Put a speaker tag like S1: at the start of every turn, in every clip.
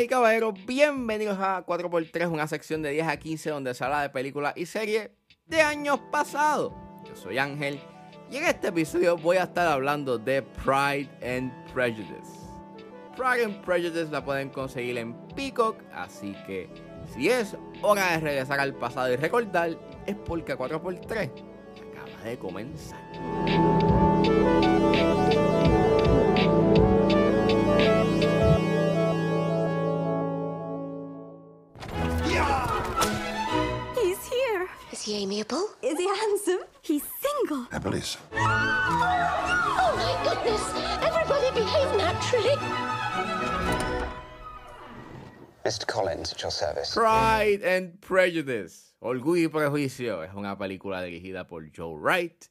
S1: Y caballeros, bienvenidos a 4x3, una sección de 10 a 15 donde se habla de películas y series de años pasados. Yo soy Ángel y en este episodio voy a estar hablando de Pride and Prejudice. Pride and Prejudice la pueden conseguir en Peacock, así que si es hora de regresar al pasado y recordar, es porque 4x3 acaba de comenzar.
S2: Amiable?
S3: Is he handsome? He's single.
S4: Happily so.
S2: Oh my goodness! Everybody behave naturally.
S5: Mr. Collins, at your service.
S1: Pride and Prejudice, Orgullo y Prejuicio, es una película dirigida por Joe Wright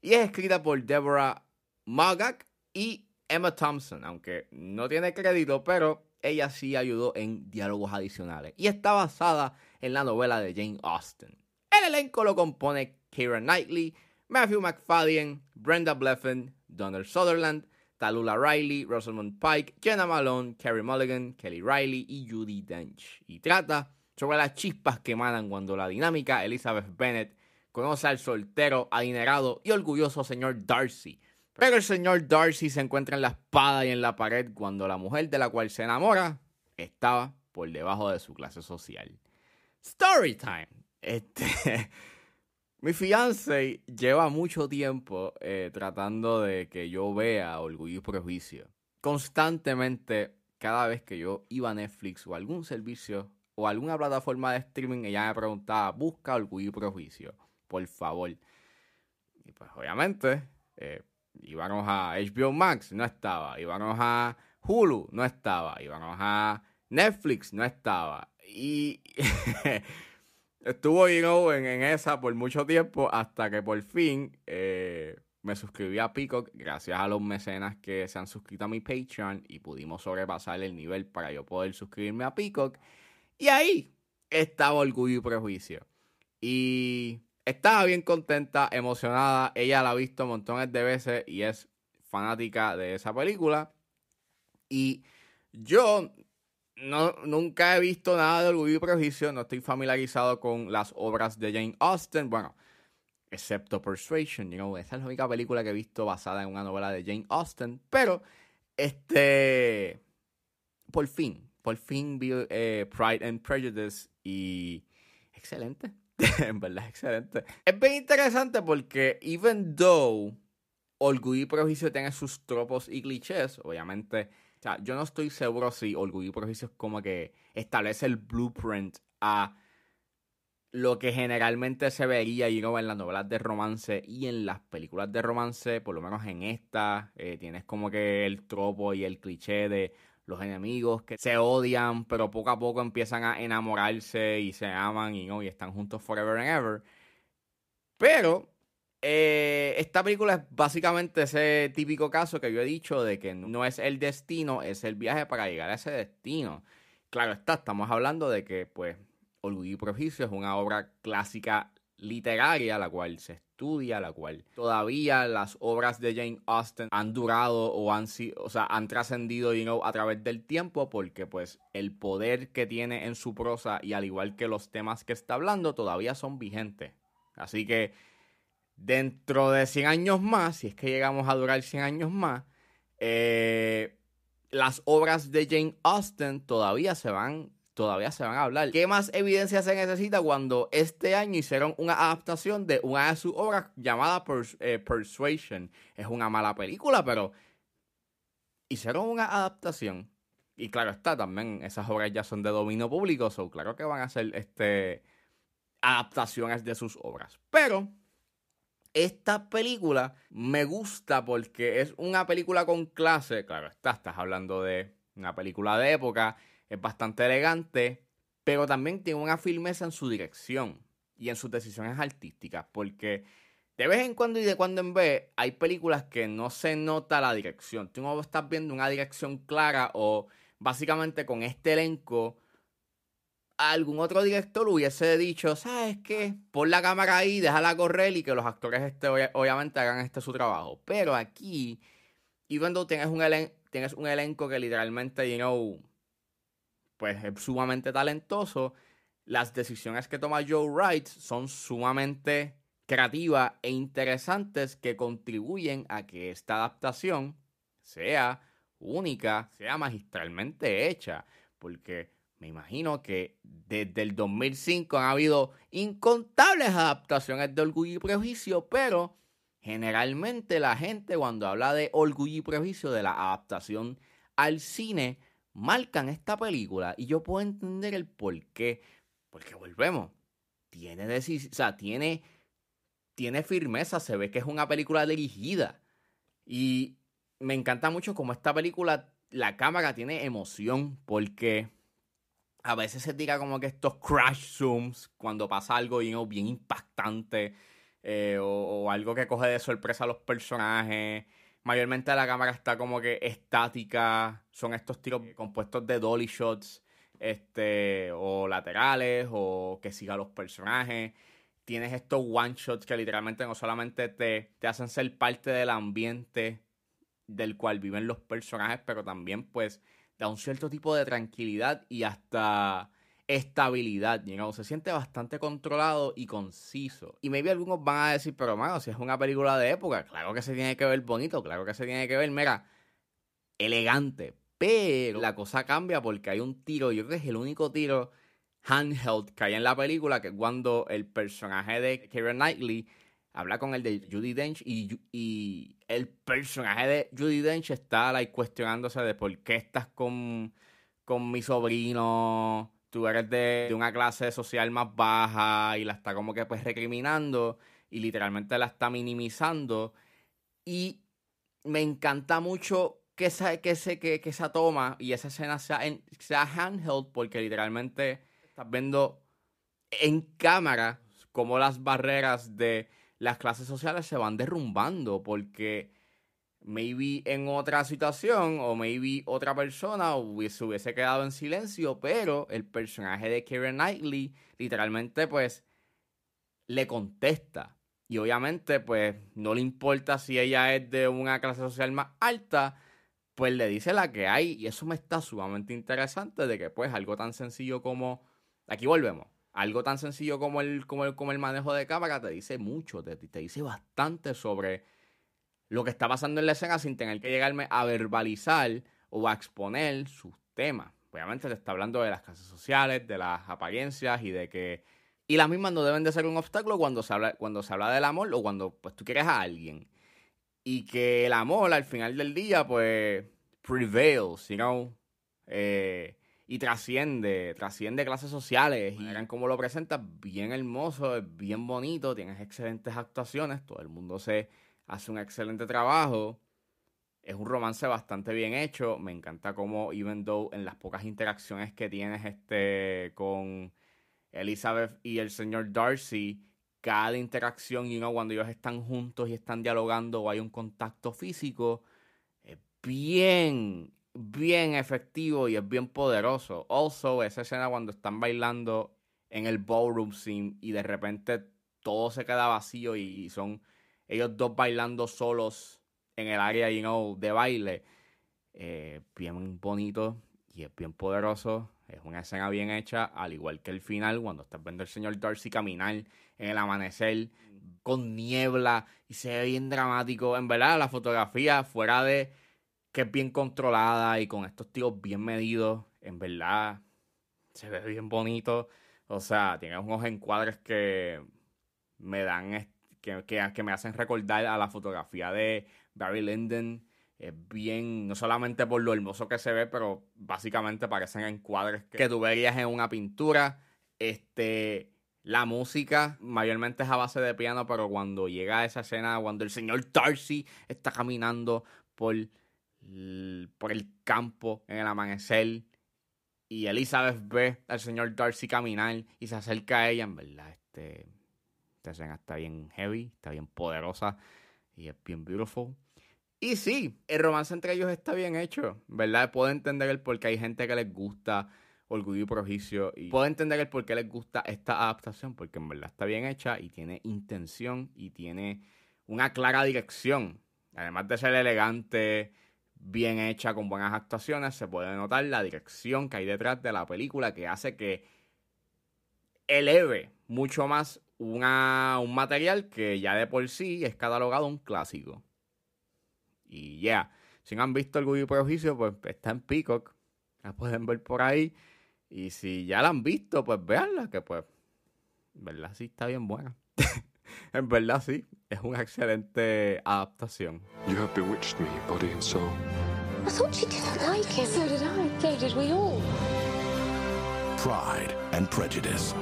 S1: y es escrita por Deborah Magak y Emma Thompson, aunque no tiene crédito, pero ella sí ayudó en diálogos adicionales y está basada en la novela de Jane Austen. El elenco lo compone Keira Knightley, Matthew McFadden, Brenda Blethyn, Donald Sutherland, Talula Riley, Rosamund Pike, Jenna Malone, Carey Mulligan, Kelly Riley y Judy Dench. Y trata sobre las chispas que emanan cuando la dinámica Elizabeth Bennet conoce al soltero, adinerado y orgulloso señor Darcy. Pero el señor Darcy se encuentra en la espada y en la pared cuando la mujer de la cual se enamora estaba por debajo de su clase social. Story time. Este, mi fiance lleva mucho tiempo eh, tratando de que yo vea Orgullo y Prejuicio. Constantemente, cada vez que yo iba a Netflix o algún servicio o alguna plataforma de streaming, ella me preguntaba, busca Orgullo y Prejuicio, por favor. Y pues obviamente, eh, íbamos a HBO Max, no estaba. Íbamos a Hulu, no estaba. Íbamos a Netflix, no estaba. Y estuvo you know, en, esa por mucho tiempo hasta que por fin eh, me suscribí a Peacock gracias a los mecenas que se han suscrito a mi Patreon y pudimos sobrepasar el nivel para yo poder suscribirme a Peacock. Y ahí estaba Orgullo y Prejuicio. Y estaba bien contenta, emocionada. Ella la ha visto montones de veces y es fanática de esa película. Y yo no, nunca he visto nada de Orgullo y Prejuicio, no estoy familiarizado con las obras de Jane Austen, bueno, excepto Persuasion, you know, esa es la única película que he visto basada en una novela de Jane Austen, pero este, por fin, por fin vi eh, Pride and Prejudice y excelente, en verdad excelente. Es bien interesante porque even though Orgullo y Prejuicio tiene sus tropos y clichés, obviamente o sea, yo no estoy seguro si Orgullo y Prejuicio es como que establece el blueprint a lo que generalmente se vería you know, en las novelas de romance y en las películas de romance, por lo menos en esta, eh, tienes como que el tropo y el cliché de los enemigos que se odian, pero poco a poco empiezan a enamorarse y se aman y, ¿no? y están juntos forever and ever. Pero eh, esta película es básicamente ese típico caso que yo he dicho de que no es el destino, es el viaje para llegar a ese destino. Claro está, estamos hablando de que, pues, Orgullo y es una obra clásica literaria, la cual se estudia, la cual todavía las obras de Jane Austen han durado o han, o sea, han trascendido you know, a través del tiempo porque pues el poder que tiene en su prosa y al igual que los temas que está hablando todavía son vigentes. Así que dentro de 100 años más, si es que llegamos a durar 100 años más, eh, las obras de Jane Austen todavía se van todavía se van a hablar. ¿Qué más evidencia se necesita cuando este año hicieron una adaptación de una de sus obras llamada eh, Persuasion? Es una mala película, pero hicieron una adaptación. Y claro está, también esas obras ya son de dominio público, so claro que van a hacer este, adaptaciones de sus obras. Pero esta película me gusta porque es una película con clase. Claro, está, estás hablando de una película de época, es bastante elegante, pero también tiene una firmeza en su dirección y en sus decisiones artísticas, porque de vez en cuando y de cuando en vez hay películas que no se nota la dirección. Tú no estás viendo una dirección clara o básicamente con este elenco algún otro director hubiese dicho, ¿sabes qué? Pon la cámara ahí, déjala correr y que los actores este, obviamente hagan este su trabajo. Pero aquí, y cuando tienes un, elen tienes un elenco que literalmente, you know, pues es sumamente talentoso, las decisiones que toma Joe Wright son sumamente creativas e interesantes que contribuyen a que esta adaptación sea única, sea magistralmente hecha, porque me imagino que desde el 2005 han habido incontables adaptaciones de Orgullo y Prejuicio, pero generalmente la gente cuando habla de Orgullo y Prejuicio, de la adaptación al cine, marcan esta película y yo puedo entender el por qué, porque volvemos, tiene, o sea, tiene, tiene firmeza, se ve que es una película dirigida. Y me encanta mucho como esta película, la cámara tiene emoción, porque a veces se tira como que estos crash zooms cuando pasa algo bien impactante eh, o, algo que coge de sorpresa a los personajes. Mayormente la cámara está como que estática, son estos tiros compuestos de dolly shots este, o laterales o que siga los personajes. Tienes estos one shots que literalmente no solamente te, te hacen ser parte del ambiente del cual viven los personajes, pero también pues da un cierto tipo de tranquilidad y hasta estabilidad, you se siente bastante controlado y conciso. Y maybe algunos van a decir, pero mano, si es una película de época, claro que se tiene que ver bonito, claro que se tiene que ver, mira, elegante. Pero la cosa cambia porque hay un tiro, yo creo que es el único tiro handheld que hay en la película, que es cuando el personaje de Keira Knightley habla con el de Judy Dench y, el personaje de Judy Dench está like, cuestionándose de por qué estás con, con mi sobrino, tú eres de, de, una clase social más baja y la está como que pues recriminando y literalmente la está minimizando. Y me encanta mucho que esa, que, ese, que, que esa toma y esa escena sea, sea handheld porque literalmente estás viendo en cámara como las barreras de las clases sociales se van derrumbando porque maybe en otra situación o maybe otra persona se hubiese quedado en silencio, pero el personaje de Karen Knightley literalmente pues le contesta. Y obviamente pues no le importa si ella es de una clase social más alta, pues le dice la que hay y eso me está sumamente interesante de que pues algo tan sencillo como... Aquí volvemos algo tan sencillo como el, como el, como el manejo de cámara te dice mucho, te, te, dice bastante sobre lo que está pasando en la escena sin tener que llegarme a verbalizar o a exponer sus temas. Obviamente te está hablando de las clases sociales, de las apariencias y de que... Y las mismas no deben de ser un obstáculo cuando se habla, cuando se habla del amor o cuando pues tú quieres a alguien. Y que el amor al final del día pues prevails, you know. Eh, y trasciende, trasciende clases sociales. Y eran como lo presenta, bien hermoso, es bien bonito, tienes excelentes actuaciones, todo el mundo se hace un excelente trabajo. Es un romance bastante bien hecho. Me encanta cómo, even though en las pocas interacciones que tienes este, con Elizabeth y el señor Darcy, cada interacción, y cuando ellos están juntos y están dialogando o hay un contacto físico, es bien bien efectivo y es bien poderoso. Also, esa escena cuando están bailando en el ballroom scene y de repente todo se queda vacío y son ellos dos bailando solos en el área you know, de baile. Eh, bien bonito y es bien poderoso. Es una escena bien hecha, al igual que el final, cuando estás viendo al señor Darcy caminar en el amanecer con niebla y se ve bien dramático. En verdad, la fotografía, fuera de que es bien controlada y con estos tíos bien medidos, en verdad se ve bien bonito. O sea, tiene unos encuadres que me dan, que, que, me hacen recordar a la fotografía de Barry Lyndon. Es bien, no solamente por lo hermoso que se ve, pero básicamente parecen encuadres que, tú verías en una pintura. Este, la música mayormente es a base de piano, pero cuando llega a esa escena, cuando el señor Darcy está caminando por por el campo en el amanecer y Elizabeth ve al señor Darcy caminar y se acerca a ella, en verdad, este, esta escena está bien heavy, está bien poderosa y es bien beautiful. Y sí, el romance entre ellos está bien hecho, ¿verdad? Puedo entender el por qué hay gente que les gusta Orgullo y Provicio y puedo entender el por qué les gusta esta adaptación, porque en verdad está bien hecha y tiene intención y tiene una clara dirección. Además de ser elegante, bien hecha, con buenas actuaciones, se puede notar la dirección que hay detrás de la película que hace que eleve mucho más una, un material que ya de por sí es catalogado un clásico. Y ya, si no han visto el Orgullo Prejuicio, pues está en Peacock, la pueden ver por ahí. Y si ya la han visto, pues véanla, que pues, verdad sí está bien buena. en verdad sí, es una excelente adaptación.
S4: You have bewitched me, body and soul.
S2: I thought you didn't like him. So did I. So did we all.
S6: Pride and Prejudice.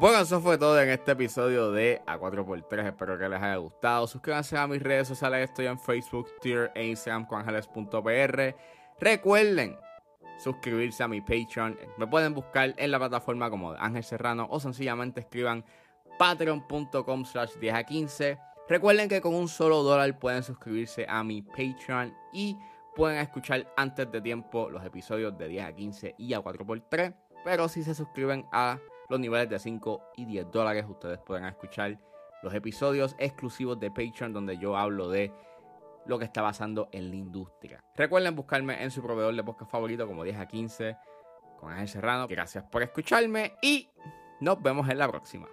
S1: Bueno, eso fue todo en este episodio de A4x3. Espero que les haya gustado. Suscríbanse a mis redes sociales. Estoy en Facebook, Twitter e Instagram con ángeles.pr. Recuerden suscribirse a mi Patreon. Me pueden buscar en la plataforma como Ángel Serrano o sencillamente escriban patreon.com slash 10 a 15. Recuerden que con un solo dólar pueden suscribirse a mi Patreon y pueden escuchar antes de tiempo los episodios de 10 a 15 y a 4x3. Pero si se suscriben a los niveles de 5 y 10 dólares, ustedes pueden escuchar los episodios exclusivos de Patreon donde yo hablo de lo que está pasando en la industria. Recuerden buscarme en su proveedor de podcast favorito como 10 a 15 con Ángel Serrano. Gracias por escucharme y nos vemos en la próxima.